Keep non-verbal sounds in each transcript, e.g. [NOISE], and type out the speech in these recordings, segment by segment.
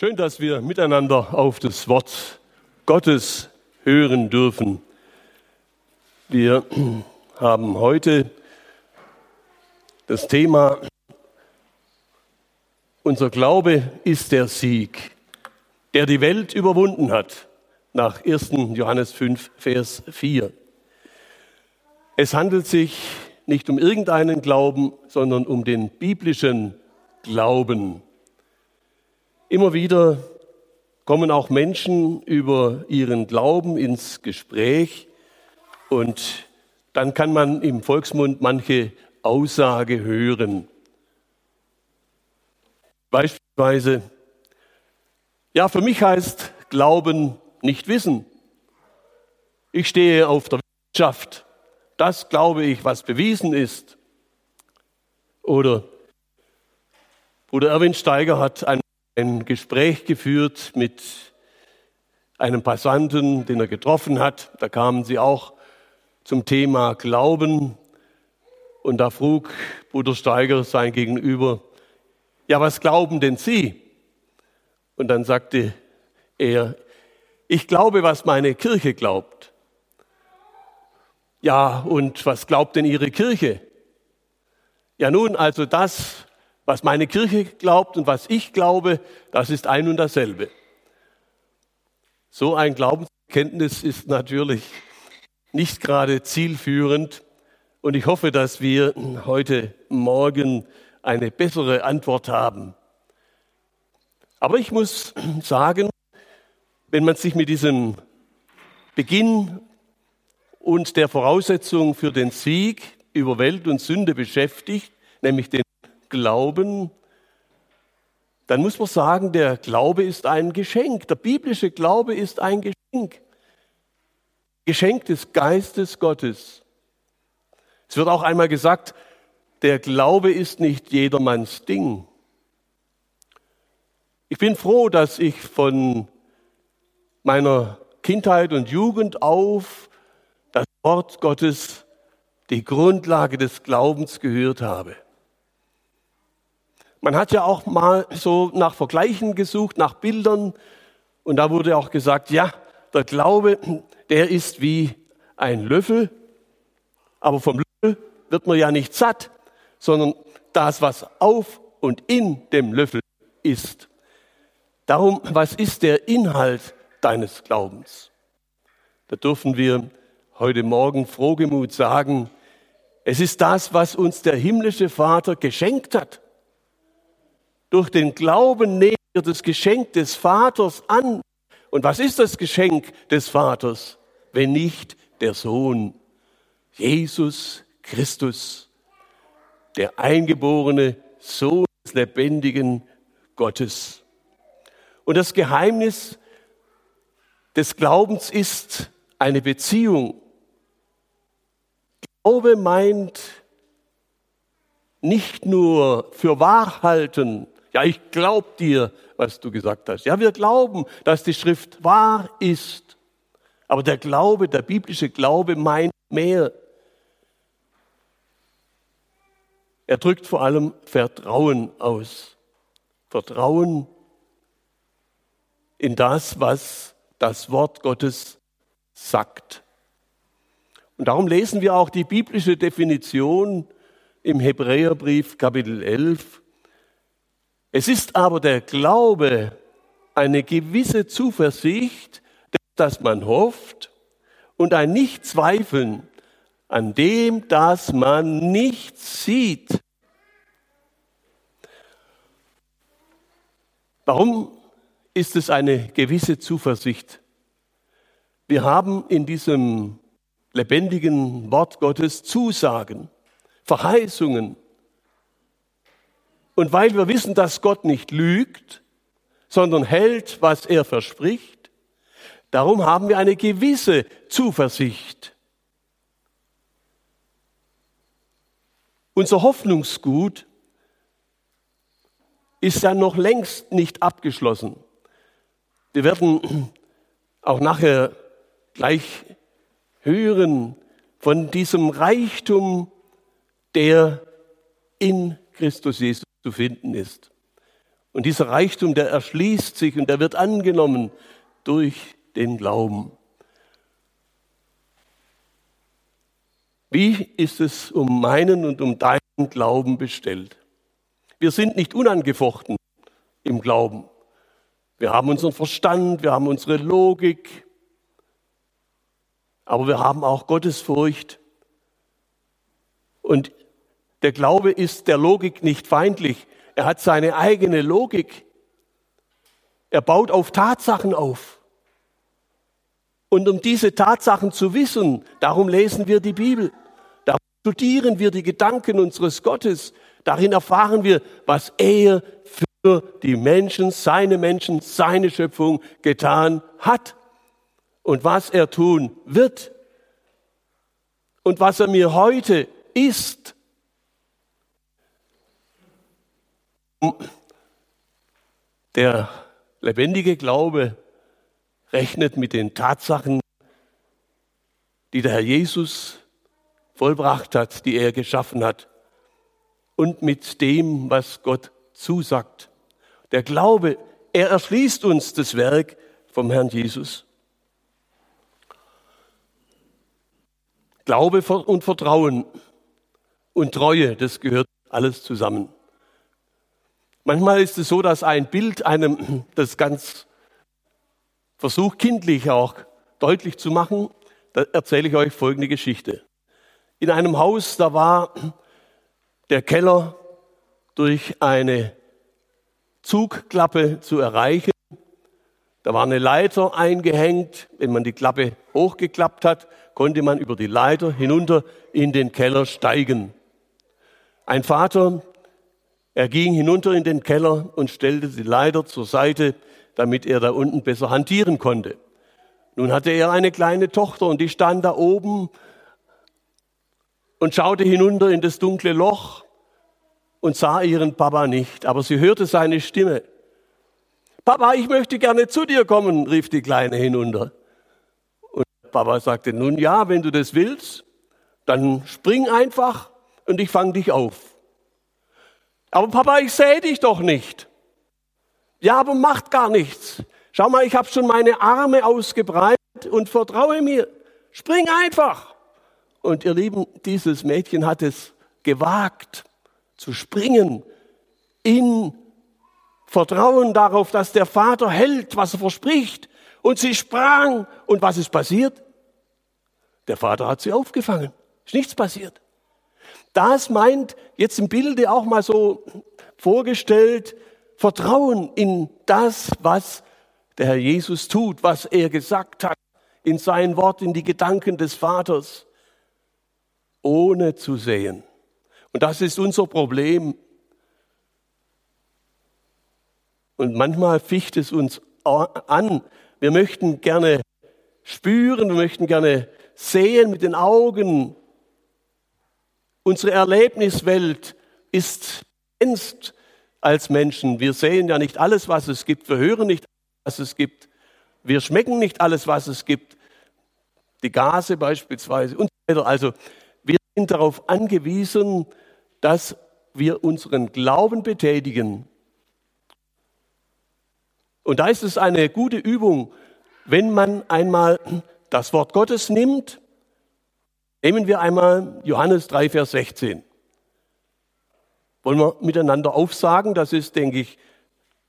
Schön, dass wir miteinander auf das Wort Gottes hören dürfen. Wir haben heute das Thema, unser Glaube ist der Sieg, der die Welt überwunden hat, nach 1. Johannes 5, Vers 4. Es handelt sich nicht um irgendeinen Glauben, sondern um den biblischen Glauben. Immer wieder kommen auch Menschen über ihren Glauben ins Gespräch und dann kann man im Volksmund manche Aussage hören. Beispielsweise, ja, für mich heißt Glauben nicht wissen. Ich stehe auf der Wirtschaft. Das glaube ich, was bewiesen ist. Oder Bruder Erwin Steiger hat ein ein Gespräch geführt mit einem Passanten, den er getroffen hat. Da kamen sie auch zum Thema Glauben. Und da frug Bruder Steiger sein Gegenüber, ja, was glauben denn Sie? Und dann sagte er, ich glaube, was meine Kirche glaubt. Ja, und was glaubt denn Ihre Kirche? Ja, nun, also das, was meine Kirche glaubt und was ich glaube, das ist ein und dasselbe. So ein Glaubenskenntnis ist natürlich nicht gerade zielführend und ich hoffe, dass wir heute Morgen eine bessere Antwort haben. Aber ich muss sagen, wenn man sich mit diesem Beginn und der Voraussetzung für den Sieg über Welt und Sünde beschäftigt, nämlich den glauben, dann muss man sagen, der Glaube ist ein Geschenk. Der biblische Glaube ist ein Geschenk. Geschenk des Geistes Gottes. Es wird auch einmal gesagt, der Glaube ist nicht jedermanns Ding. Ich bin froh, dass ich von meiner Kindheit und Jugend auf das Wort Gottes, die Grundlage des Glaubens gehört habe. Man hat ja auch mal so nach Vergleichen gesucht, nach Bildern. Und da wurde auch gesagt, ja, der Glaube, der ist wie ein Löffel. Aber vom Löffel wird man ja nicht satt, sondern das, was auf und in dem Löffel ist. Darum, was ist der Inhalt deines Glaubens? Da dürfen wir heute Morgen frohgemut sagen, es ist das, was uns der himmlische Vater geschenkt hat. Durch den Glauben nehmen wir das Geschenk des Vaters an. Und was ist das Geschenk des Vaters, wenn nicht der Sohn? Jesus Christus, der eingeborene Sohn des lebendigen Gottes. Und das Geheimnis des Glaubens ist eine Beziehung. Glaube meint nicht nur für wahr halten, ja, ich glaube dir, was du gesagt hast. Ja, wir glauben, dass die Schrift wahr ist. Aber der Glaube, der biblische Glaube meint mehr. Er drückt vor allem Vertrauen aus. Vertrauen in das, was das Wort Gottes sagt. Und darum lesen wir auch die biblische Definition im Hebräerbrief Kapitel 11 es ist aber der Glaube eine gewisse Zuversicht, dass man hofft und ein Nichtzweifeln an dem, dass man nicht sieht. Warum ist es eine gewisse Zuversicht? Wir haben in diesem lebendigen Wort Gottes Zusagen, Verheißungen, und weil wir wissen, dass Gott nicht lügt, sondern hält, was er verspricht, darum haben wir eine gewisse Zuversicht. Unser Hoffnungsgut ist ja noch längst nicht abgeschlossen. Wir werden auch nachher gleich hören von diesem Reichtum, der in Christus Jesus zu finden ist. Und dieser Reichtum, der erschließt sich und der wird angenommen durch den Glauben. Wie ist es um meinen und um deinen Glauben bestellt? Wir sind nicht unangefochten im Glauben. Wir haben unseren Verstand, wir haben unsere Logik, aber wir haben auch Gottesfurcht. Und der Glaube ist der Logik nicht feindlich. Er hat seine eigene Logik. Er baut auf Tatsachen auf. Und um diese Tatsachen zu wissen, darum lesen wir die Bibel. Darum studieren wir die Gedanken unseres Gottes. Darin erfahren wir, was er für die Menschen, seine Menschen, seine Schöpfung getan hat und was er tun wird und was er mir heute ist. Der lebendige Glaube rechnet mit den Tatsachen, die der Herr Jesus vollbracht hat, die er geschaffen hat und mit dem, was Gott zusagt. Der Glaube, er erschließt uns das Werk vom Herrn Jesus. Glaube und Vertrauen und Treue, das gehört alles zusammen. Manchmal ist es so, dass ein Bild einem [CLEARS THROAT] das ganz versucht, kindlich auch deutlich zu machen. Da erzähle ich euch folgende Geschichte. In einem Haus, da war [CLEARS THROAT] der Keller durch eine Zugklappe zu erreichen. Da war eine Leiter eingehängt. Wenn man die Klappe hochgeklappt hat, konnte man über die Leiter hinunter in den Keller steigen. Ein Vater, er ging hinunter in den Keller und stellte die Leiter zur Seite, damit er da unten besser hantieren konnte. Nun hatte er eine kleine Tochter und die stand da oben und schaute hinunter in das dunkle Loch und sah ihren Papa nicht, aber sie hörte seine Stimme. Papa, ich möchte gerne zu dir kommen, rief die Kleine hinunter. Und Papa sagte, nun ja, wenn du das willst, dann spring einfach und ich fange dich auf. Aber Papa, ich sehe dich doch nicht. Ja, aber macht gar nichts. Schau mal, ich habe schon meine Arme ausgebreitet und vertraue mir. Spring einfach. Und ihr Lieben, dieses Mädchen hat es gewagt zu springen in Vertrauen darauf, dass der Vater hält, was er verspricht. Und sie sprang. Und was ist passiert? Der Vater hat sie aufgefangen. Ist nichts passiert. Das meint jetzt im Bilde auch mal so vorgestellt, Vertrauen in das, was der Herr Jesus tut, was er gesagt hat, in sein Wort, in die Gedanken des Vaters, ohne zu sehen. Und das ist unser Problem. Und manchmal ficht es uns an. Wir möchten gerne spüren, wir möchten gerne sehen mit den Augen. Unsere Erlebniswelt ist begrenzt als Menschen. Wir sehen ja nicht alles, was es gibt. Wir hören nicht, was es gibt. Wir schmecken nicht alles, was es gibt. Die Gase beispielsweise und so weiter. Also sind darauf angewiesen, dass wir unseren Glauben betätigen. Und da ist es eine gute Übung, wenn man einmal das Wort Gottes nimmt. Nehmen wir einmal Johannes 3, Vers 16. Wollen wir miteinander aufsagen? Das ist, denke ich,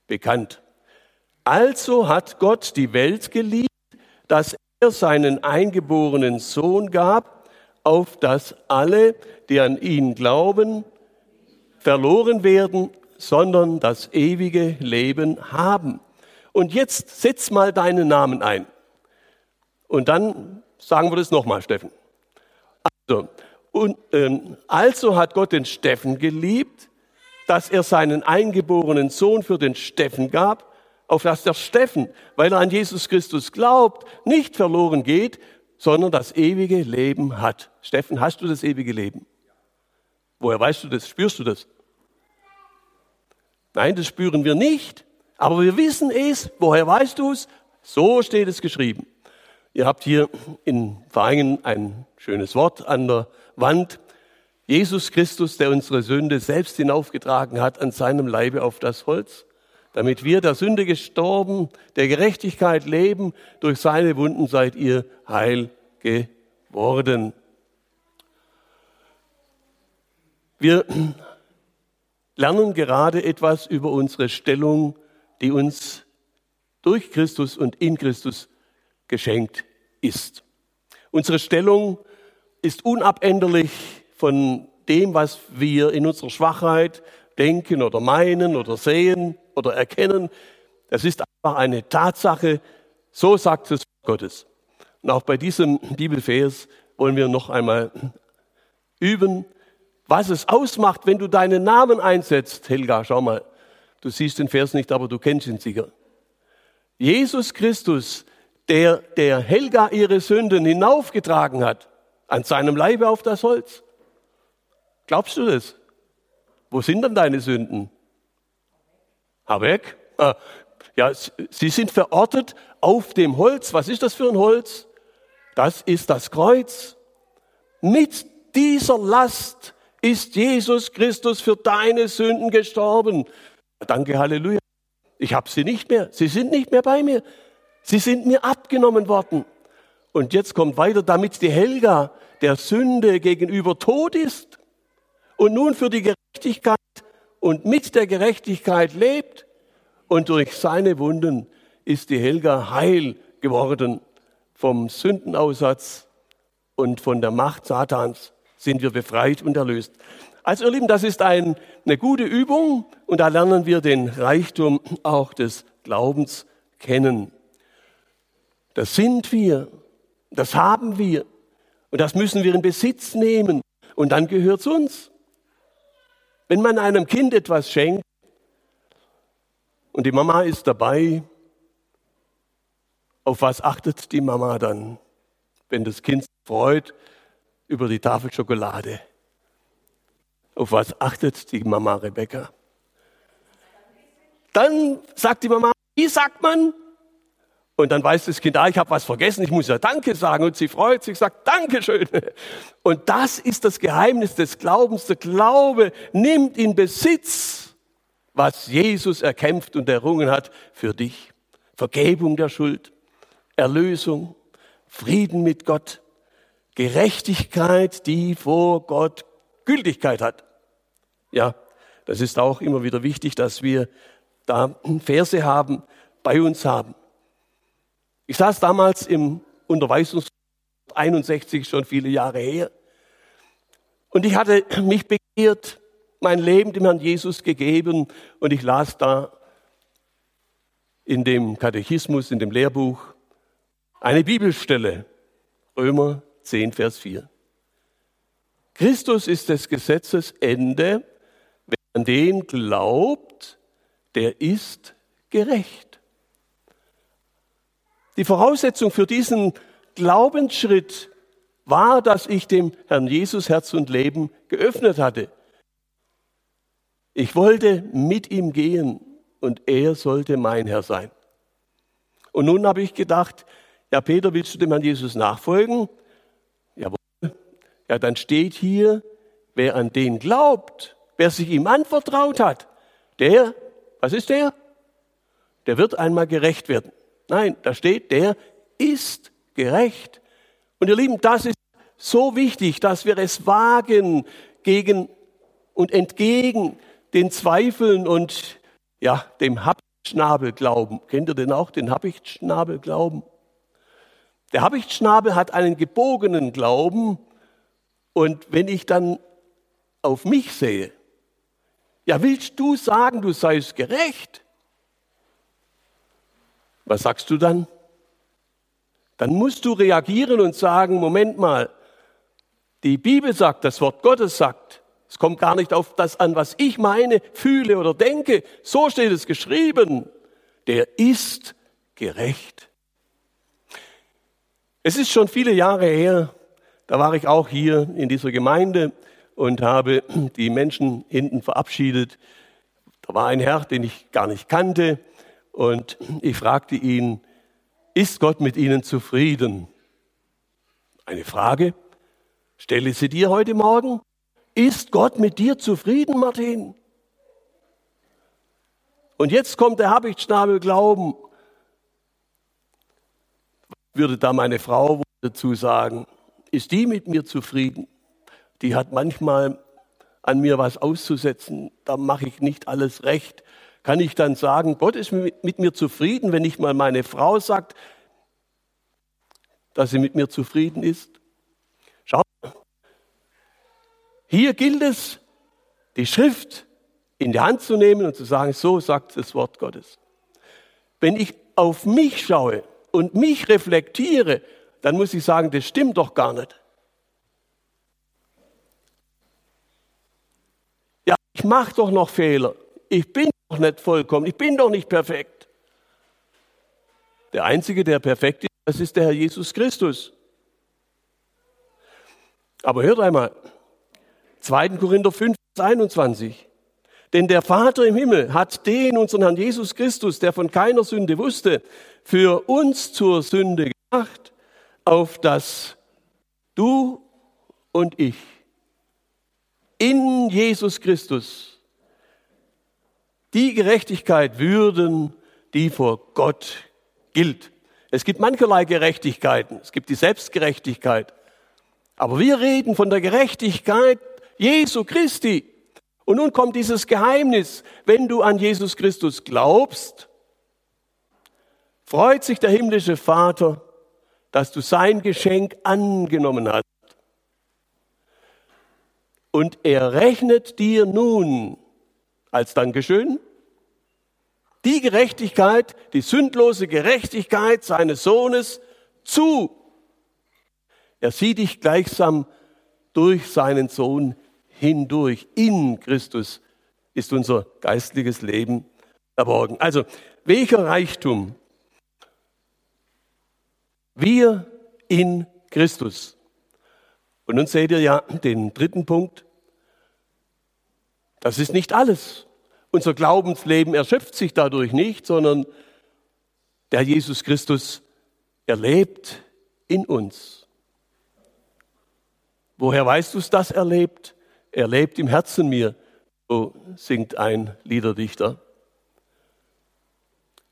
bekannt. Also hat Gott die Welt geliebt, dass er seinen eingeborenen Sohn gab, auf dass alle, die an ihn glauben, verloren werden, sondern das ewige Leben haben. Und jetzt setz mal deinen Namen ein. Und dann sagen wir das nochmal, Steffen. Also, und, ähm, also hat Gott den Steffen geliebt, dass er seinen eingeborenen Sohn für den Steffen gab, auf dass der Steffen, weil er an Jesus Christus glaubt, nicht verloren geht, sondern das ewige Leben hat. Steffen, hast du das ewige Leben? Woher weißt du das? Spürst du das? Nein, das spüren wir nicht. Aber wir wissen es. Woher weißt du es? So steht es geschrieben. Ihr habt hier in Vereinen ein schönes Wort an der Wand. Jesus Christus, der unsere Sünde selbst hinaufgetragen hat an seinem Leibe auf das Holz. damit wir der Sünde gestorben, der Gerechtigkeit leben. Durch seine Wunden seid ihr heil geworden. Wir lernen gerade etwas über unsere Stellung, die uns durch Christus und in Christus geschenkt ist. Unsere Stellung ist unabänderlich von dem, was wir in unserer Schwachheit denken oder meinen oder sehen oder erkennen. Das ist einfach eine Tatsache. So sagt es Gottes. Und auch bei diesem Bibelvers wollen wir noch einmal üben, was es ausmacht, wenn du deinen Namen einsetzt. Helga, schau mal. Du siehst den Vers nicht, aber du kennst ihn sicher. Jesus Christus, der, der Helga ihre Sünden hinaufgetragen hat, an seinem Leibe auf das Holz. Glaubst du das? Wo sind dann deine Sünden? Hab weg. Ah, ja, sie sind verortet auf dem Holz. Was ist das für ein Holz? Das ist das Kreuz. Mit dieser Last ist Jesus Christus für deine Sünden gestorben. Danke, Halleluja. Ich habe sie nicht mehr. Sie sind nicht mehr bei mir. Sie sind mir abgenommen worden. Und jetzt kommt weiter, damit die Helga der Sünde gegenüber tot ist und nun für die Gerechtigkeit und mit der Gerechtigkeit lebt. Und durch seine Wunden ist die Helga heil geworden vom Sündenaussatz und von der Macht Satans sind wir befreit und erlöst. Also ihr Lieben, das ist ein, eine gute Übung und da lernen wir den Reichtum auch des Glaubens kennen. Das sind wir, das haben wir und das müssen wir in Besitz nehmen und dann gehört es uns. Wenn man einem Kind etwas schenkt und die Mama ist dabei, auf was achtet die Mama dann, wenn das Kind sich freut über die Tafel Schokolade? Auf was achtet die Mama Rebecca? Dann sagt die Mama, wie sagt man? Und dann weiß das Kind, ah, ich habe was vergessen, ich muss ja Danke sagen. Und sie freut sich, sagt Dankeschön. Und das ist das Geheimnis des Glaubens. Der Glaube nimmt in Besitz, was Jesus erkämpft und errungen hat für dich. Vergebung der Schuld, Erlösung, Frieden mit Gott, Gerechtigkeit, die vor Gott Gültigkeit hat. Ja, das ist auch immer wieder wichtig, dass wir da Verse haben, bei uns haben. Ich saß damals im Unterweisungskurs 61, schon viele Jahre her. Und ich hatte mich begehrt, mein Leben dem Herrn Jesus gegeben und ich las da in dem Katechismus, in dem Lehrbuch, eine Bibelstelle, Römer 10, Vers 4. Christus ist des Gesetzes Ende, wer an den glaubt, der ist gerecht. Die Voraussetzung für diesen Glaubensschritt war, dass ich dem Herrn Jesus Herz und Leben geöffnet hatte. Ich wollte mit ihm gehen und er sollte mein Herr sein. Und nun habe ich gedacht, ja Peter, willst du dem Herrn Jesus nachfolgen? Ja, dann steht hier, wer an den glaubt, wer sich ihm anvertraut hat, der, was ist der? Der wird einmal gerecht werden. Nein, da steht, der ist gerecht. Und ihr Lieben, das ist so wichtig, dass wir es wagen, gegen und entgegen den Zweifeln und ja, dem Habichtschnabelglauben. Kennt ihr denn auch den Habichtschnabelglauben? Der Habichtschnabel hat einen gebogenen Glauben, und wenn ich dann auf mich sehe, ja, willst du sagen, du seist gerecht? Was sagst du dann? Dann musst du reagieren und sagen, Moment mal, die Bibel sagt, das Wort Gottes sagt, es kommt gar nicht auf das an, was ich meine, fühle oder denke. So steht es geschrieben. Der ist gerecht. Es ist schon viele Jahre her, da war ich auch hier in dieser Gemeinde und habe die Menschen hinten verabschiedet. Da war ein Herr, den ich gar nicht kannte und ich fragte ihn, ist Gott mit Ihnen zufrieden? Eine Frage, stelle sie dir heute Morgen. Ist Gott mit dir zufrieden, Martin? Und jetzt kommt der Habichtsschnabel Glauben. Würde da meine Frau dazu sagen, ist die mit mir zufrieden? Die hat manchmal an mir was auszusetzen, da mache ich nicht alles recht. Kann ich dann sagen, Gott ist mit mir zufrieden, wenn nicht mal meine Frau sagt, dass sie mit mir zufrieden ist? Schau, hier gilt es, die Schrift in die Hand zu nehmen und zu sagen, so sagt das Wort Gottes. Wenn ich auf mich schaue und mich reflektiere, dann muss ich sagen, das stimmt doch gar nicht. Ja, ich mache doch noch Fehler. Ich bin doch nicht vollkommen. Ich bin doch nicht perfekt. Der Einzige, der perfekt ist, das ist der Herr Jesus Christus. Aber hört einmal, 2. Korinther 5, 21. Denn der Vater im Himmel hat den, unseren Herrn Jesus Christus, der von keiner Sünde wusste, für uns zur Sünde gemacht, auf dass du und ich in Jesus Christus die Gerechtigkeit würden, die vor Gott gilt. Es gibt mancherlei Gerechtigkeiten. Es gibt die Selbstgerechtigkeit. Aber wir reden von der Gerechtigkeit Jesu Christi. Und nun kommt dieses Geheimnis. Wenn du an Jesus Christus glaubst, freut sich der himmlische Vater, dass du sein Geschenk angenommen hast. Und er rechnet dir nun als Dankeschön die Gerechtigkeit, die sündlose Gerechtigkeit seines Sohnes zu. Er sieht dich gleichsam durch seinen Sohn hindurch. In Christus ist unser geistliches Leben verborgen. Also, welcher Reichtum? Wir in Christus. Und nun seht ihr ja den dritten Punkt. Das ist nicht alles. Unser Glaubensleben erschöpft sich dadurch nicht, sondern der Jesus Christus erlebt in uns. Woher weißt du es, dass er lebt? Er lebt im Herzen mir, so singt ein Liederdichter.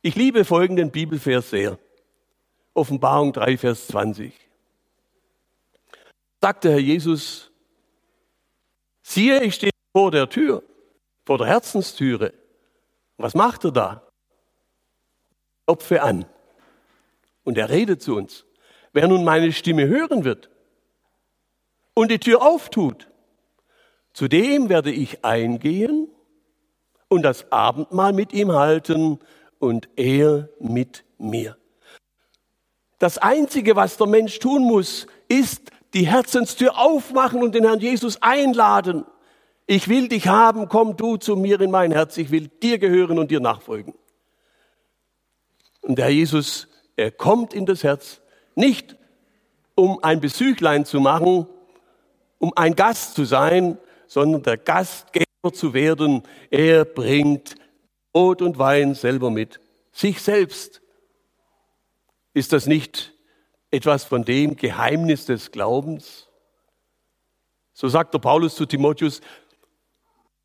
Ich liebe folgenden Bibelvers sehr. Offenbarung 3, Vers 20. Sagte Herr Jesus, siehe, ich stehe vor der Tür, vor der Herzenstüre. Was macht er da? Opfe an. Und er redet zu uns. Wer nun meine Stimme hören wird und die Tür auftut, zu dem werde ich eingehen und das Abendmahl mit ihm halten und er mit mir. Das Einzige, was der Mensch tun muss, ist die Herzenstür aufmachen und den Herrn Jesus einladen. Ich will dich haben, komm du zu mir in mein Herz, ich will dir gehören und dir nachfolgen. Und der Herr Jesus, er kommt in das Herz, nicht um ein Besüchlein zu machen, um ein Gast zu sein, sondern der Gastgeber zu werden. Er bringt Brot und Wein selber mit. Sich selbst. Ist das nicht etwas von dem Geheimnis des Glaubens? So sagt der Paulus zu Timotheus,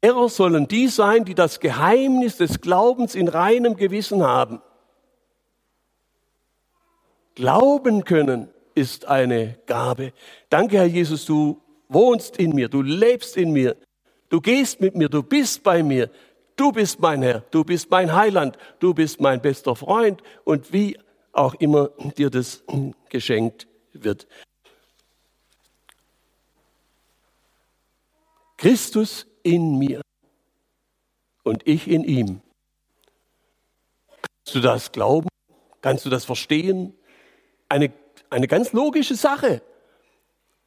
Lehrer sollen die sein, die das Geheimnis des Glaubens in reinem Gewissen haben. Glauben können ist eine Gabe. Danke, Herr Jesus, du wohnst in mir, du lebst in mir, du gehst mit mir, du bist bei mir, du bist mein Herr, du bist mein Heiland, du bist mein bester Freund und wie auch immer dir das geschenkt wird. Christus in mir und ich in ihm. Kannst du das glauben? Kannst du das verstehen? Eine, eine ganz logische Sache.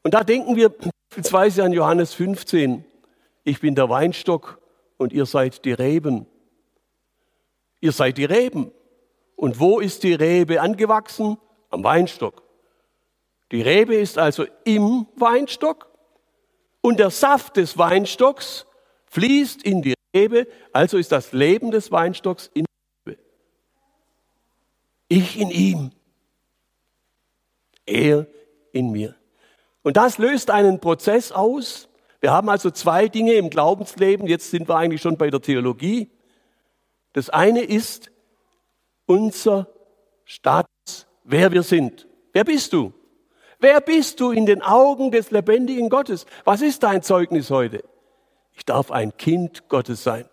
Und da denken wir beispielsweise an Johannes 15. Ich bin der Weinstock und ihr seid die Reben. Ihr seid die Reben. Und wo ist die Rebe angewachsen? Am Weinstock. Die Rebe ist also im Weinstock und der Saft des Weinstocks fließt in die Rebe, also ist das Leben des Weinstocks in der Rebe. Ich in ihm, er in mir. Und das löst einen Prozess aus. Wir haben also zwei Dinge im Glaubensleben, jetzt sind wir eigentlich schon bei der Theologie. Das eine ist unser Status, wer wir sind. Wer bist du? Wer bist du in den Augen des lebendigen Gottes? Was ist dein Zeugnis heute? Ich darf ein Kind Gottes sein.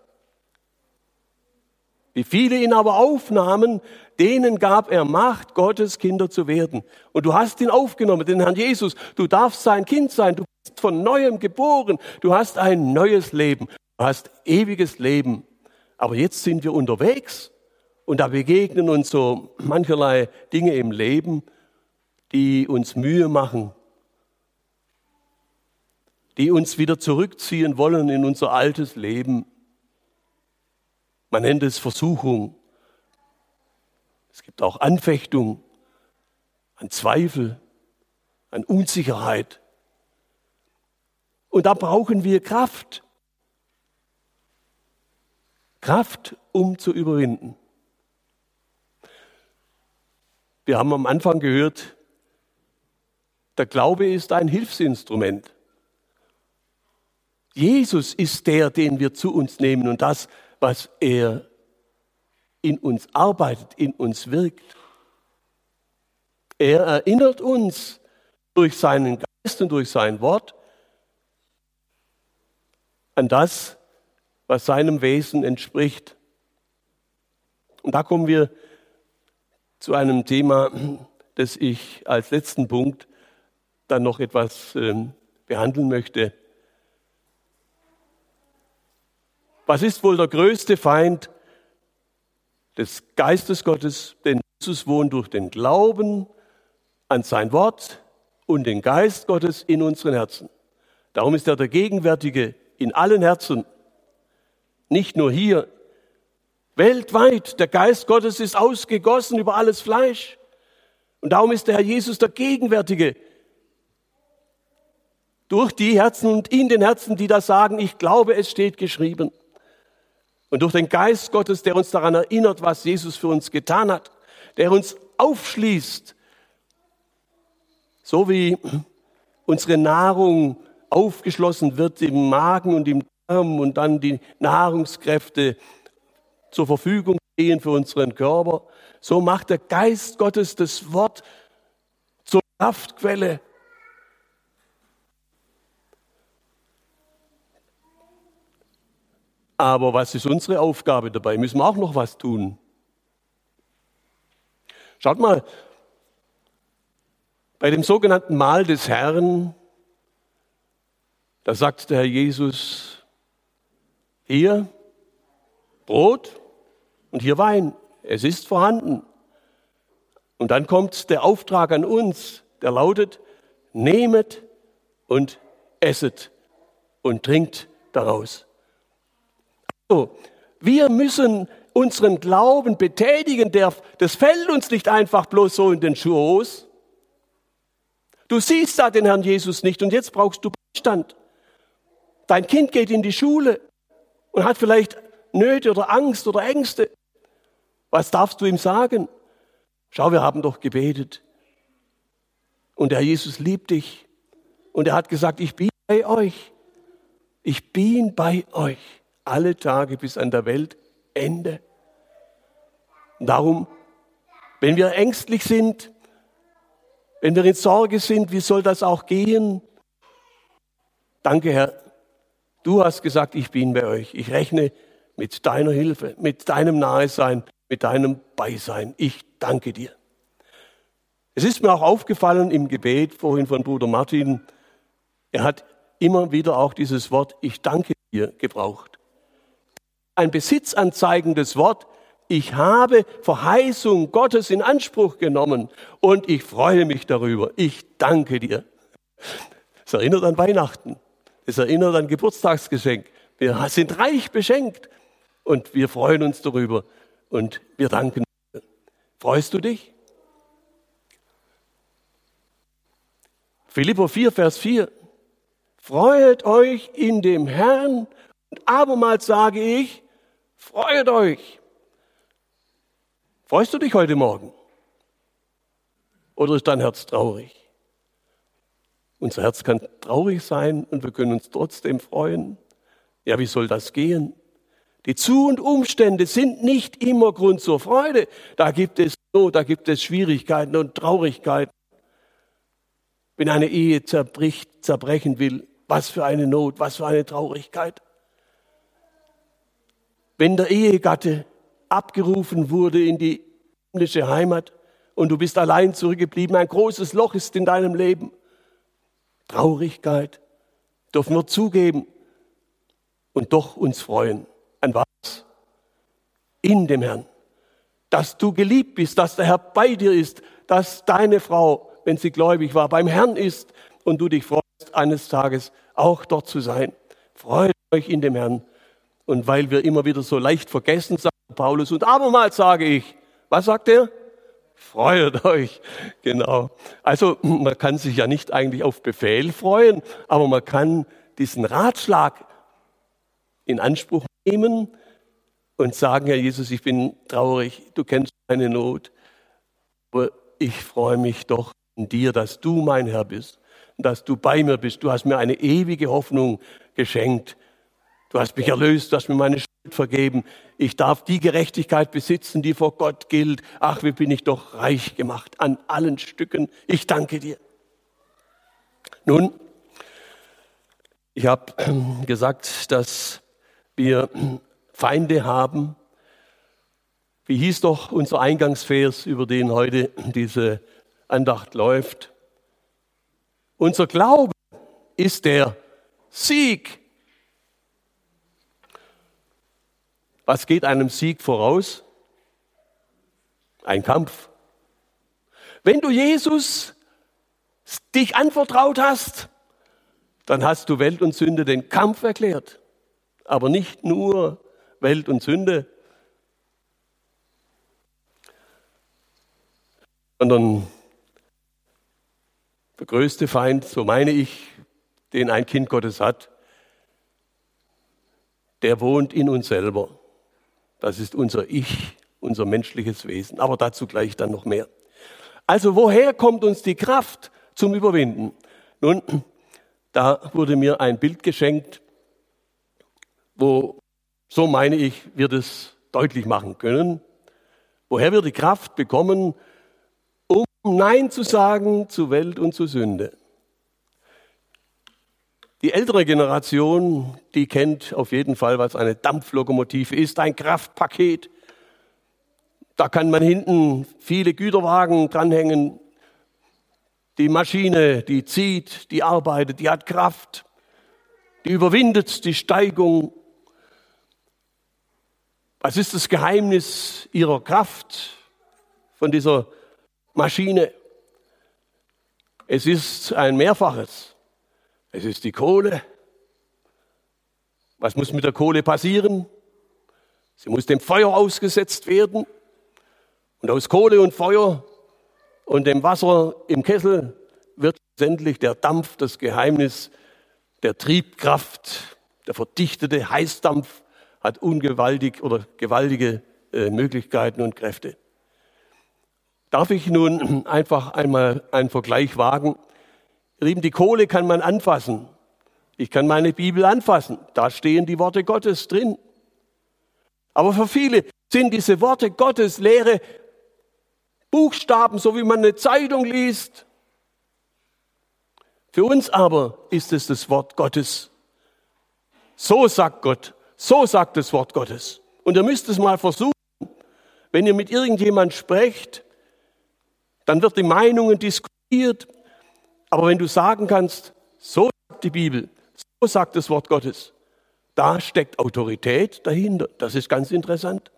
Wie viele ihn aber aufnahmen, denen gab er Macht, Gottes Kinder zu werden. Und du hast ihn aufgenommen, den Herrn Jesus. Du darfst sein Kind sein. Du bist von neuem geboren. Du hast ein neues Leben. Du hast ewiges Leben. Aber jetzt sind wir unterwegs und da begegnen uns so mancherlei Dinge im Leben, die uns Mühe machen, die uns wieder zurückziehen wollen in unser altes Leben. Man nennt es Versuchung. Es gibt auch Anfechtung, an Zweifel, an Unsicherheit. Und da brauchen wir Kraft. Kraft, um zu überwinden. Wir haben am Anfang gehört, der Glaube ist ein Hilfsinstrument. Jesus ist der, den wir zu uns nehmen und das, was er in uns arbeitet, in uns wirkt. Er erinnert uns durch seinen Geist und durch sein Wort an das, was seinem Wesen entspricht. Und da kommen wir zu einem Thema, das ich als letzten Punkt dann noch etwas ähm, behandeln möchte. Was ist wohl der größte Feind des Geistes Gottes? Denn Jesus wohnt durch den Glauben an sein Wort und den Geist Gottes in unseren Herzen. Darum ist er der Gegenwärtige in allen Herzen, nicht nur hier. Weltweit, der Geist Gottes ist ausgegossen über alles Fleisch. Und darum ist der Herr Jesus der Gegenwärtige durch die Herzen und in den Herzen, die da sagen, ich glaube, es steht geschrieben. Und durch den Geist Gottes, der uns daran erinnert, was Jesus für uns getan hat, der uns aufschließt, so wie unsere Nahrung aufgeschlossen wird im Magen und im Darm und dann die Nahrungskräfte zur Verfügung stehen für unseren Körper, so macht der Geist Gottes das Wort zur Kraftquelle Aber was ist unsere Aufgabe dabei? Müssen wir auch noch was tun? Schaut mal, bei dem sogenannten Mahl des Herrn, da sagt der Herr Jesus, hier Brot und hier Wein, es ist vorhanden. Und dann kommt der Auftrag an uns, der lautet, nehmet und esset und trinkt daraus. Wir müssen unseren Glauben betätigen. Das fällt uns nicht einfach bloß so in den Schoß. Du siehst da den Herrn Jesus nicht und jetzt brauchst du Beistand. Dein Kind geht in die Schule und hat vielleicht Nöte oder Angst oder Ängste. Was darfst du ihm sagen? Schau, wir haben doch gebetet. Und der Jesus liebt dich. Und er hat gesagt, ich bin bei euch. Ich bin bei euch alle Tage bis an der Weltende. Darum, wenn wir ängstlich sind, wenn wir in Sorge sind, wie soll das auch gehen? Danke, Herr. Du hast gesagt, ich bin bei euch. Ich rechne mit deiner Hilfe, mit deinem Nahesein, mit deinem Beisein. Ich danke dir. Es ist mir auch aufgefallen im Gebet vorhin von Bruder Martin, er hat immer wieder auch dieses Wort Ich danke dir gebraucht ein besitzanzeigendes Wort. Ich habe Verheißung Gottes in Anspruch genommen und ich freue mich darüber. Ich danke dir. Es erinnert an Weihnachten. Es erinnert an Geburtstagsgeschenk. Wir sind reich beschenkt und wir freuen uns darüber und wir danken. Freust du dich? Philippo 4, Vers 4. Freut euch in dem Herrn. Und abermals sage ich, Freut euch. Freust du dich heute Morgen? Oder ist dein Herz traurig? Unser Herz kann traurig sein und wir können uns trotzdem freuen. Ja, wie soll das gehen? Die Zu- und Umstände sind nicht immer Grund zur Freude. Da gibt es Not, da gibt es Schwierigkeiten und Traurigkeiten. Wenn eine Ehe zerbricht, zerbrechen will, was für eine Not, was für eine Traurigkeit. Wenn der Ehegatte abgerufen wurde in die himmlische Heimat und du bist allein zurückgeblieben, ein großes Loch ist in deinem Leben. Traurigkeit dürfen wir zugeben und doch uns freuen. An was? In dem Herrn. Dass du geliebt bist, dass der Herr bei dir ist, dass deine Frau, wenn sie gläubig war, beim Herrn ist und du dich freust, eines Tages auch dort zu sein. Freut euch in dem Herrn. Und weil wir immer wieder so leicht vergessen, sagt Paulus, und abermals sage ich, was sagt er? Freut euch. Genau. Also man kann sich ja nicht eigentlich auf Befehl freuen, aber man kann diesen Ratschlag in Anspruch nehmen und sagen, Herr Jesus, ich bin traurig, du kennst meine Not, aber ich freue mich doch in dir, dass du mein Herr bist, dass du bei mir bist. Du hast mir eine ewige Hoffnung geschenkt. Du hast mich erlöst, du hast mir meine Schuld vergeben. Ich darf die Gerechtigkeit besitzen, die vor Gott gilt. Ach, wie bin ich doch reich gemacht an allen Stücken. Ich danke dir. Nun, ich habe gesagt, dass wir Feinde haben. Wie hieß doch unser Eingangsvers, über den heute diese Andacht läuft? Unser Glaube ist der Sieg. Was geht einem Sieg voraus? Ein Kampf. Wenn du Jesus dich anvertraut hast, dann hast du Welt und Sünde den Kampf erklärt. Aber nicht nur Welt und Sünde, sondern der größte Feind, so meine ich, den ein Kind Gottes hat, der wohnt in uns selber. Das ist unser Ich, unser menschliches Wesen. Aber dazu gleich dann noch mehr. Also woher kommt uns die Kraft zum Überwinden? Nun, da wurde mir ein Bild geschenkt, wo, so meine ich, wir das deutlich machen können. Woher wir die Kraft bekommen, um Nein zu sagen zu Welt und zu Sünde. Die ältere Generation, die kennt auf jeden Fall, was eine Dampflokomotive ist, ein Kraftpaket. Da kann man hinten viele Güterwagen dranhängen. Die Maschine, die zieht, die arbeitet, die hat Kraft, die überwindet die Steigung. Was ist das Geheimnis ihrer Kraft von dieser Maschine? Es ist ein Mehrfaches. Es ist die Kohle. Was muss mit der Kohle passieren? Sie muss dem Feuer ausgesetzt werden. Und aus Kohle und Feuer und dem Wasser im Kessel wird letztendlich der Dampf, das Geheimnis der Triebkraft, der verdichtete Heißdampf hat ungewaltig oder gewaltige äh, Möglichkeiten und Kräfte. Darf ich nun einfach einmal einen Vergleich wagen? Lieben, die Kohle kann man anfassen. Ich kann meine Bibel anfassen. Da stehen die Worte Gottes drin. Aber für viele sind diese Worte Gottes leere Buchstaben, so wie man eine Zeitung liest. Für uns aber ist es das Wort Gottes. So sagt Gott, so sagt das Wort Gottes. Und ihr müsst es mal versuchen, wenn ihr mit irgendjemand sprecht, dann wird die Meinungen diskutiert. Aber wenn du sagen kannst, so sagt die Bibel, so sagt das Wort Gottes, da steckt Autorität dahinter. Das ist ganz interessant.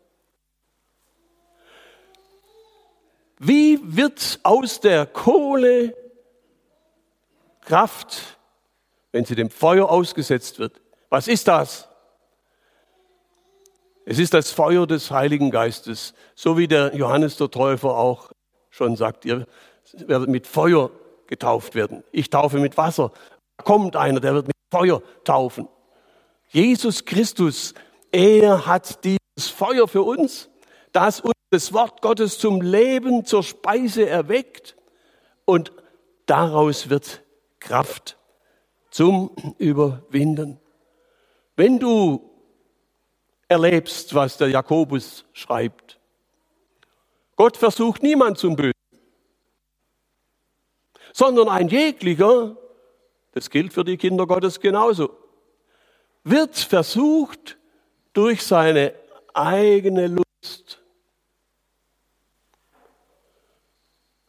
Wie wird aus der Kohle Kraft, wenn sie dem Feuer ausgesetzt wird? Was ist das? Es ist das Feuer des Heiligen Geistes, so wie der Johannes der Täufer auch schon sagt, ihr werdet mit Feuer getauft werden. Ich taufe mit Wasser. Da kommt einer, der wird mit Feuer taufen. Jesus Christus, er hat dieses Feuer für uns, das uns das Wort Gottes zum Leben, zur Speise erweckt und daraus wird Kraft zum Überwinden. Wenn du erlebst, was der Jakobus schreibt. Gott versucht niemand zum Bösen, sondern ein jeglicher, das gilt für die Kinder Gottes genauso, wird versucht durch seine eigene Lust,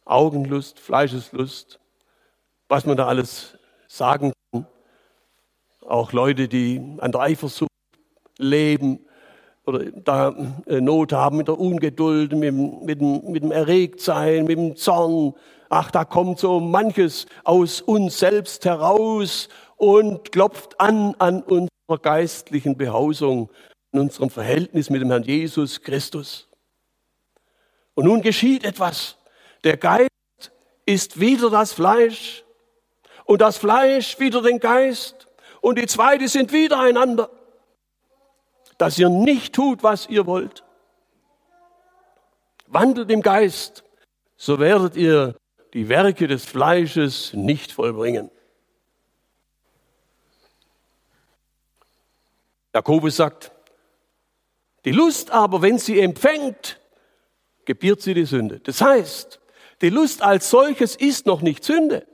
Augenlust, Fleischeslust, was man da alles sagen kann. Auch Leute, die an der Eifersucht leben oder da äh, Not haben mit der Ungeduld, mit, mit, mit dem Erregtsein, mit dem Zorn. Ach, da kommt so manches aus uns selbst heraus und klopft an an unserer geistlichen Behausung, an unserem Verhältnis mit dem Herrn Jesus Christus. Und nun geschieht etwas. Der Geist ist wieder das Fleisch und das Fleisch wieder den Geist und die zwei, sind wieder einander, dass ihr nicht tut, was ihr wollt. Wandelt im Geist, so werdet ihr die Werke des Fleisches nicht vollbringen. Jakobus sagt, die Lust aber, wenn sie empfängt, gebiert sie die Sünde. Das heißt, die Lust als solches ist noch nicht Sünde.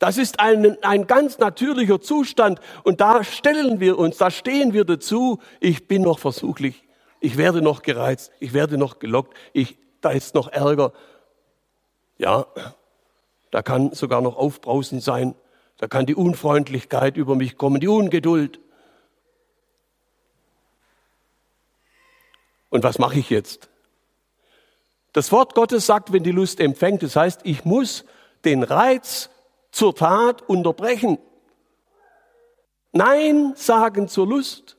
Das ist ein, ein ganz natürlicher Zustand und da stellen wir uns, da stehen wir dazu, ich bin noch versuchlich, ich werde noch gereizt, ich werde noch gelockt, ich, da ist noch Ärger. Ja, da kann sogar noch Aufbrausen sein, da kann die Unfreundlichkeit über mich kommen, die Ungeduld. Und was mache ich jetzt? Das Wort Gottes sagt, wenn die Lust empfängt, das heißt, ich muss den Reiz zur Tat unterbrechen. Nein sagen zur Lust.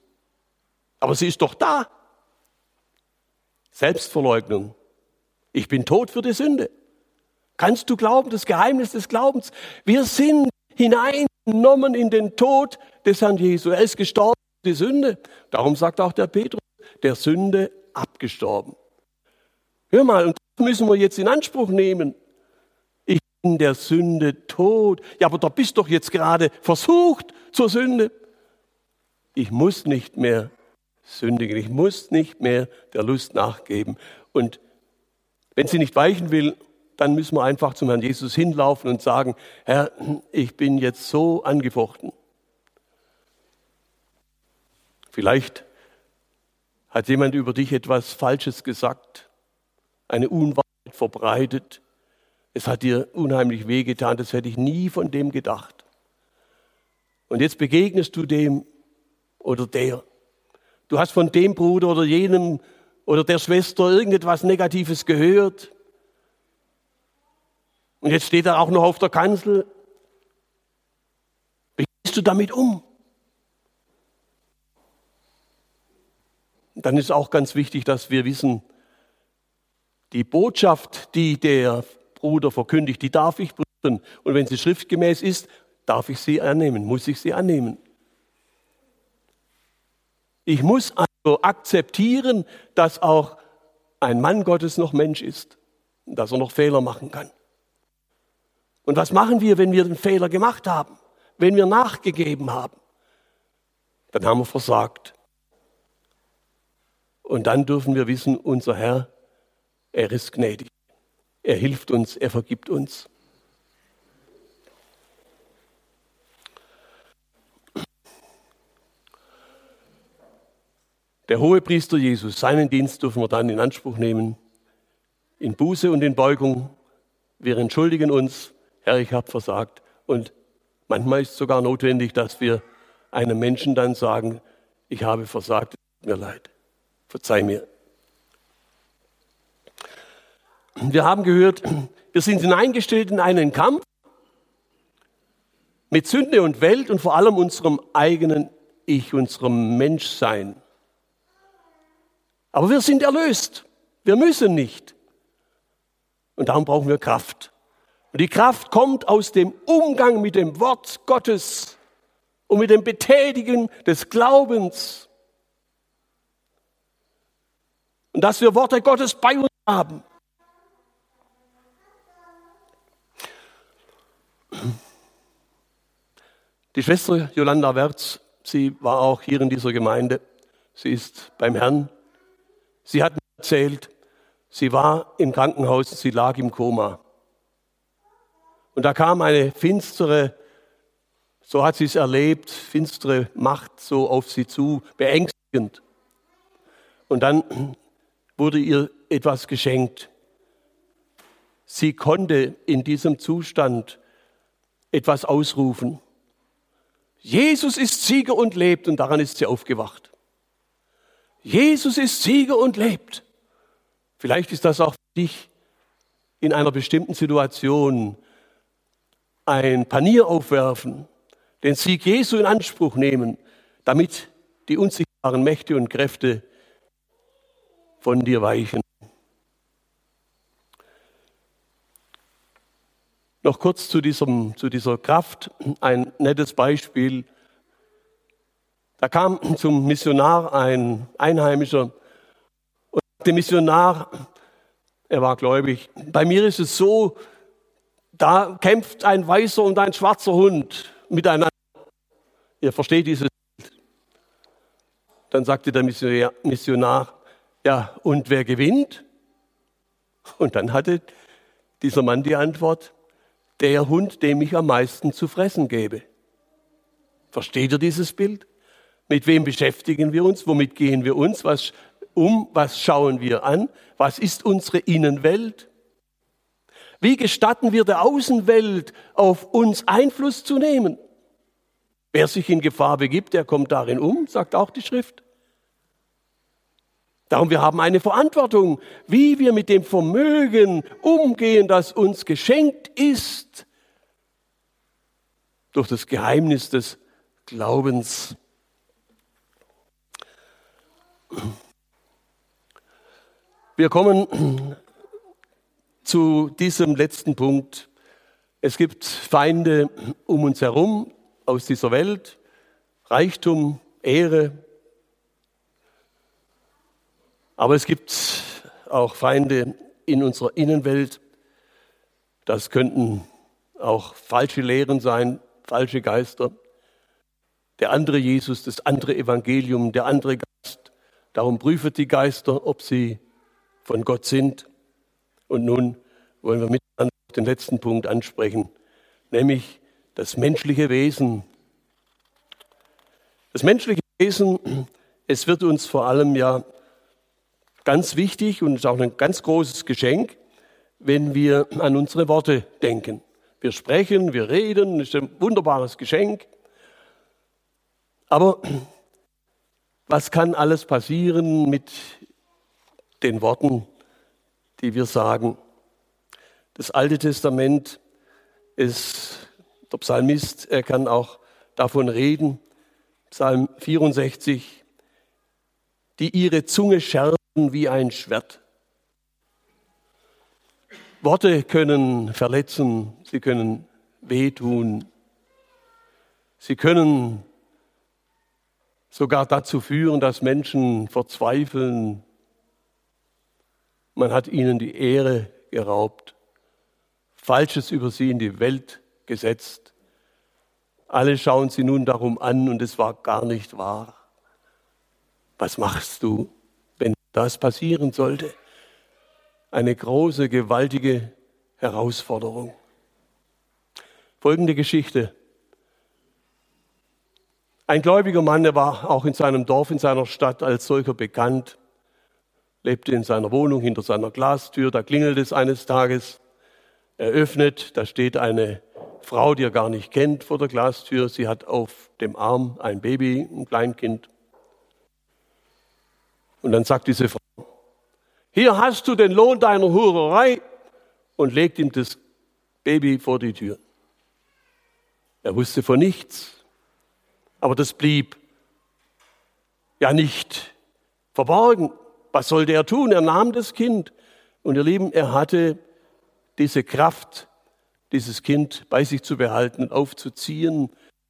Aber sie ist doch da. Selbstverleugnung. Ich bin tot für die Sünde. Kannst du glauben, das Geheimnis des Glaubens? Wir sind hineingenommen in den Tod des Herrn Jesu. Er ist gestorben die Sünde. Darum sagt auch der Petrus, der Sünde abgestorben. Hör mal, und das müssen wir jetzt in Anspruch nehmen in der Sünde tot. Ja, aber da bist doch jetzt gerade versucht zur Sünde. Ich muss nicht mehr sündigen. Ich muss nicht mehr der Lust nachgeben. Und wenn sie nicht weichen will, dann müssen wir einfach zum Herrn Jesus hinlaufen und sagen, Herr, ich bin jetzt so angefochten. Vielleicht hat jemand über dich etwas Falsches gesagt, eine Unwahrheit verbreitet es hat dir unheimlich wehgetan, das hätte ich nie von dem gedacht. Und jetzt begegnest du dem oder der. Du hast von dem Bruder oder jenem oder der Schwester irgendetwas Negatives gehört. Und jetzt steht er auch noch auf der Kanzel. Wie gehst du damit um? dann ist auch ganz wichtig, dass wir wissen, die Botschaft, die der Bruder verkündigt, die darf ich prüfen. Und wenn sie schriftgemäß ist, darf ich sie annehmen, muss ich sie annehmen. Ich muss also akzeptieren, dass auch ein Mann Gottes noch Mensch ist, dass er noch Fehler machen kann. Und was machen wir, wenn wir den Fehler gemacht haben, wenn wir nachgegeben haben? Dann haben wir versagt. Und dann dürfen wir wissen, unser Herr, er ist gnädig. Er hilft uns, er vergibt uns. Der hohe Priester Jesus, seinen Dienst dürfen wir dann in Anspruch nehmen, in Buße und in Beugung. Wir entschuldigen uns, Herr, ich habe versagt. Und manchmal ist es sogar notwendig, dass wir einem Menschen dann sagen, ich habe versagt, es tut mir leid, verzeih mir. Wir haben gehört, wir sind hineingestellt in einen Kampf mit Sünde und Welt und vor allem unserem eigenen Ich, unserem Menschsein. Aber wir sind erlöst. Wir müssen nicht. Und darum brauchen wir Kraft. Und die Kraft kommt aus dem Umgang mit dem Wort Gottes und mit dem Betätigen des Glaubens. Und dass wir Worte Gottes bei uns haben. Die Schwester Jolanda Wertz, sie war auch hier in dieser Gemeinde sie ist beim Herrn. Sie hat mir erzählt, sie war im Krankenhaus, sie lag im Koma. Und da kam eine finstere, so hat sie es erlebt, finstere Macht so auf sie zu, beängstigend. Und dann wurde ihr etwas geschenkt. Sie konnte in diesem Zustand etwas ausrufen. Jesus ist Sieger und lebt und daran ist sie aufgewacht. Jesus ist Sieger und lebt. Vielleicht ist das auch für dich in einer bestimmten Situation ein Panier aufwerfen, den Sieg Jesu in Anspruch nehmen, damit die unsichtbaren Mächte und Kräfte von dir weichen. Noch kurz zu, diesem, zu dieser Kraft ein nettes Beispiel. Da kam zum Missionar ein Einheimischer und der Missionar, er war gläubig. Bei mir ist es so, da kämpft ein weißer und ein schwarzer Hund miteinander. Ihr versteht dieses Bild. Dann sagte der Missionar, ja, und wer gewinnt? Und dann hatte dieser Mann die Antwort, der Hund, dem ich am meisten zu fressen gebe. Versteht ihr dieses Bild? Mit wem beschäftigen wir uns? Womit gehen wir uns? Was um? Was schauen wir an? Was ist unsere Innenwelt? Wie gestatten wir der Außenwelt, auf uns Einfluss zu nehmen? Wer sich in Gefahr begibt, der kommt darin um, sagt auch die Schrift. Darum, wir haben eine Verantwortung, wie wir mit dem Vermögen umgehen, das uns geschenkt ist, durch das Geheimnis des Glaubens. Wir kommen zu diesem letzten Punkt. Es gibt Feinde um uns herum aus dieser Welt, Reichtum, Ehre, aber es gibt auch Feinde in unserer Innenwelt. Das könnten auch falsche Lehren sein, falsche Geister. Der andere Jesus, das andere Evangelium, der andere Geist. Darum prüfet die Geister, ob sie von Gott sind. Und nun wollen wir miteinander den letzten Punkt ansprechen, nämlich das menschliche Wesen. Das menschliche Wesen, es wird uns vor allem ja ganz wichtig und ist auch ein ganz großes Geschenk, wenn wir an unsere Worte denken. Wir sprechen, wir reden, ist ein wunderbares Geschenk. Aber was kann alles passieren mit den Worten, die wir sagen? Das Alte Testament ist, der Psalmist, er kann auch davon reden, Psalm 64, die ihre Zunge schärfen wie ein Schwert. Worte können verletzen, sie können wehtun, sie können sogar dazu führen, dass Menschen verzweifeln. Man hat ihnen die Ehre geraubt, Falsches über sie in die Welt gesetzt. Alle schauen sie nun darum an und es war gar nicht wahr. Was machst du? das passieren sollte. Eine große, gewaltige Herausforderung. Folgende Geschichte. Ein gläubiger Mann, der war auch in seinem Dorf, in seiner Stadt als solcher bekannt, lebte in seiner Wohnung hinter seiner Glastür, da klingelt es eines Tages, er öffnet, da steht eine Frau, die er gar nicht kennt, vor der Glastür. Sie hat auf dem Arm ein Baby, ein Kleinkind. Und dann sagt diese Frau, hier hast du den Lohn deiner Hurerei und legt ihm das Baby vor die Tür. Er wusste von nichts, aber das blieb ja nicht verborgen. Was sollte er tun? Er nahm das Kind und ihr Lieben, er hatte diese Kraft, dieses Kind bei sich zu behalten und aufzuziehen.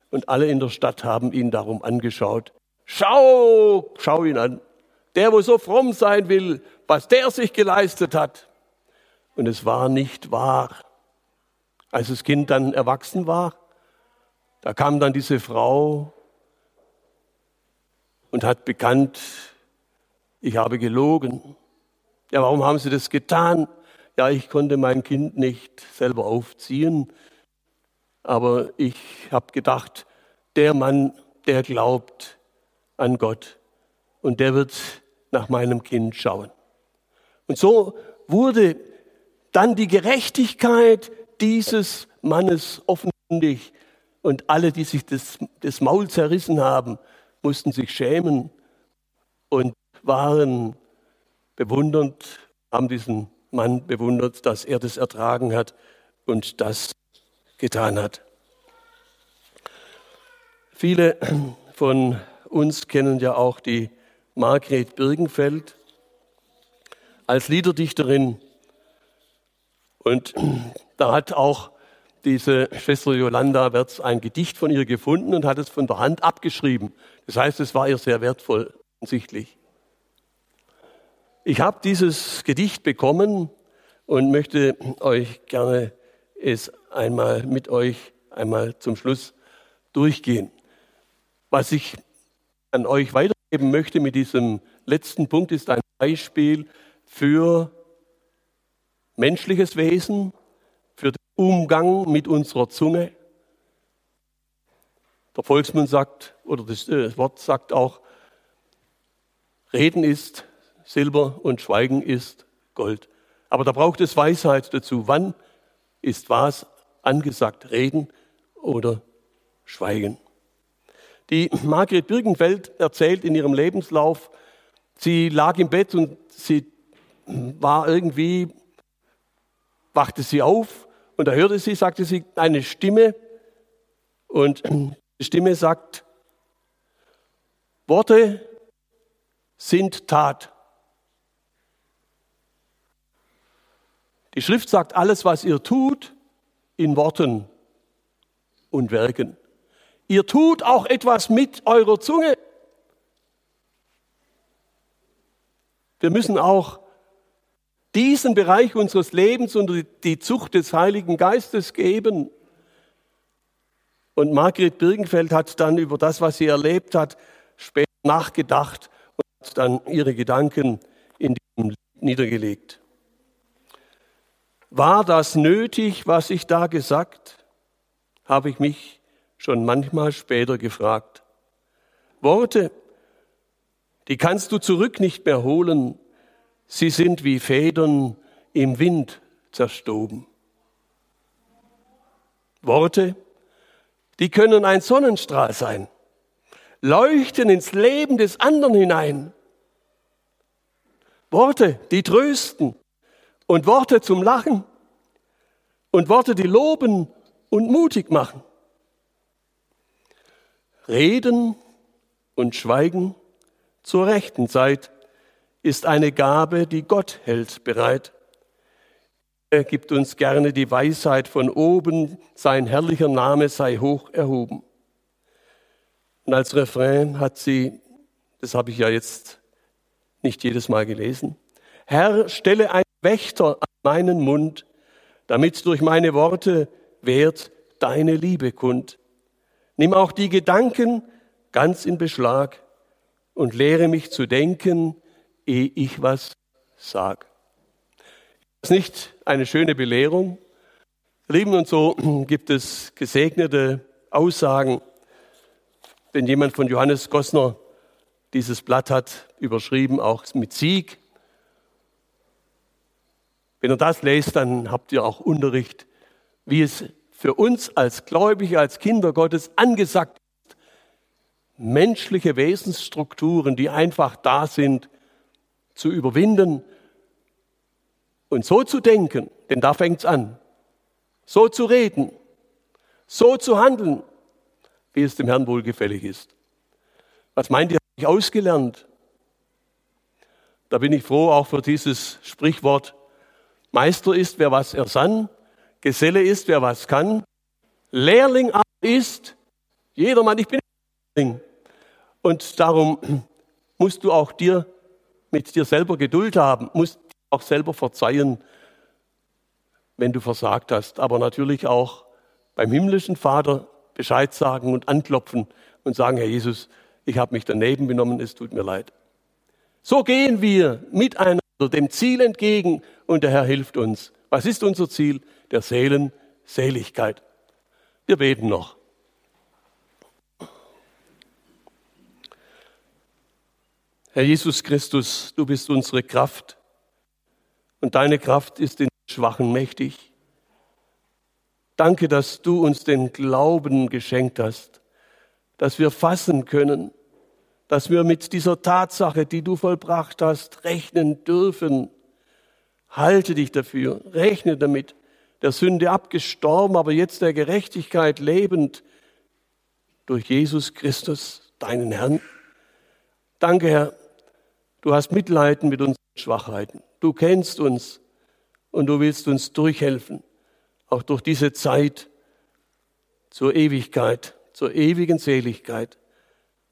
Und alle in der Stadt haben ihn darum angeschaut. Schau, schau ihn an der, wo so fromm sein will, was der sich geleistet hat. Und es war nicht wahr. Als das Kind dann erwachsen war, da kam dann diese Frau und hat bekannt, ich habe gelogen. Ja, warum haben Sie das getan? Ja, ich konnte mein Kind nicht selber aufziehen, aber ich habe gedacht, der Mann, der glaubt an Gott und der wird nach meinem Kind schauen. Und so wurde dann die Gerechtigkeit dieses Mannes offenkundig und alle, die sich das, das Maul zerrissen haben, mussten sich schämen und waren bewundernd, haben diesen Mann bewundert, dass er das ertragen hat und das getan hat. Viele von uns kennen ja auch die Margret Birgenfeld als Liederdichterin. Und da hat auch diese Schwester Jolanda Wertz ein Gedicht von ihr gefunden und hat es von der Hand abgeschrieben. Das heißt, es war ihr sehr wertvoll, offensichtlich. Ich habe dieses Gedicht bekommen und möchte euch gerne es einmal mit euch einmal zum Schluss durchgehen. Was ich an euch weitergeben möchte mit diesem letzten Punkt ist ein Beispiel für menschliches Wesen, für den Umgang mit unserer Zunge. Der Volksmund sagt, oder das äh, Wort sagt auch, Reden ist Silber und Schweigen ist Gold. Aber da braucht es Weisheit dazu. Wann ist was angesagt? Reden oder Schweigen? Die Margret Birkenfeld erzählt in ihrem Lebenslauf, sie lag im Bett und sie war irgendwie, wachte sie auf und da hörte sie, sagte sie, eine Stimme und die Stimme sagt, Worte sind Tat. Die Schrift sagt, alles, was ihr tut, in Worten und Werken. Ihr tut auch etwas mit eurer Zunge. Wir müssen auch diesen Bereich unseres Lebens unter die Zucht des Heiligen Geistes geben. Und Margret Birkenfeld hat dann über das, was sie erlebt hat, später nachgedacht und hat dann ihre Gedanken in diesem Lied niedergelegt. War das nötig, was ich da gesagt? Habe ich mich schon manchmal später gefragt. Worte, die kannst du zurück nicht mehr holen. Sie sind wie Federn im Wind zerstoben. Worte, die können ein Sonnenstrahl sein, leuchten ins Leben des anderen hinein. Worte, die trösten, und Worte zum Lachen und Worte, die loben und mutig machen. Reden und Schweigen zur rechten Zeit ist eine Gabe, die Gott hält bereit. Er gibt uns gerne die Weisheit von oben, sein herrlicher Name sei hoch erhoben. Und als Refrain hat sie, das habe ich ja jetzt nicht jedes Mal gelesen, Herr, stelle ein Wächter an meinen Mund, damit durch meine Worte wert deine Liebe kund. Nimm auch die Gedanken ganz in Beschlag und lehre mich zu denken, ehe ich was sag. Ist nicht eine schöne Belehrung? Lieben und so [CLEARS THROAT] gibt es gesegnete Aussagen. Wenn jemand von Johannes Gossner dieses Blatt hat überschrieben, auch mit Sieg, wenn ihr das lest, dann habt ihr auch Unterricht, wie es für uns als Gläubige, als Kinder Gottes angesagt ist, menschliche Wesensstrukturen, die einfach da sind, zu überwinden und so zu denken, denn da fängt es an, so zu reden, so zu handeln, wie es dem Herrn wohlgefällig ist. Was meint ihr, habe ich ausgelernt? Da bin ich froh auch für dieses Sprichwort, Meister ist, wer was ersann, Geselle ist, wer was kann, Lehrling ist jedermann. Ich bin Lehrling. Und darum [CLEARS THROAT] musst du auch dir mit dir selber Geduld haben, musst auch selber verzeihen, wenn du versagt hast. Aber natürlich auch beim himmlischen Vater Bescheid sagen und anklopfen und sagen, Herr Jesus, ich habe mich daneben benommen, es tut mir leid. So gehen wir miteinander dem Ziel entgegen und der Herr hilft uns. Was ist unser Ziel? Der Seelenseligkeit. Wir beten noch. Herr Jesus Christus, du bist unsere Kraft und deine Kraft ist den Schwachen mächtig. Danke, dass du uns den Glauben geschenkt hast, dass wir fassen können, dass wir mit dieser Tatsache, die du vollbracht hast, rechnen dürfen. Halte dich dafür, rechne damit, der Sünde abgestorben, aber jetzt der Gerechtigkeit lebend durch Jesus Christus, deinen Herrn. Danke, Herr, du hast Mitleiden mit unseren Schwachheiten. Du kennst uns und du willst uns durchhelfen, auch durch diese Zeit zur Ewigkeit, zur ewigen Seligkeit.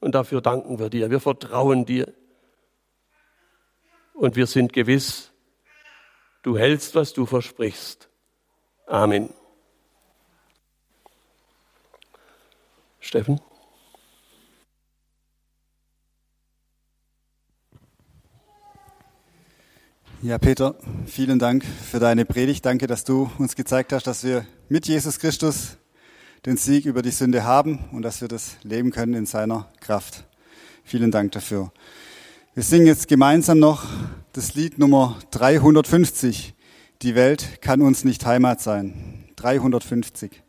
Und dafür danken wir dir. Wir vertrauen dir. Und wir sind gewiss, du hältst, was du versprichst. Amen. Steffen? Ja, Peter, vielen Dank für deine Predigt. Danke, dass du uns gezeigt hast, dass wir mit Jesus Christus den Sieg über die Sünde haben und dass wir das leben können in seiner Kraft. Vielen Dank dafür. Wir singen jetzt gemeinsam noch das Lied Nummer 350. Die Welt kann uns nicht Heimat sein. 350.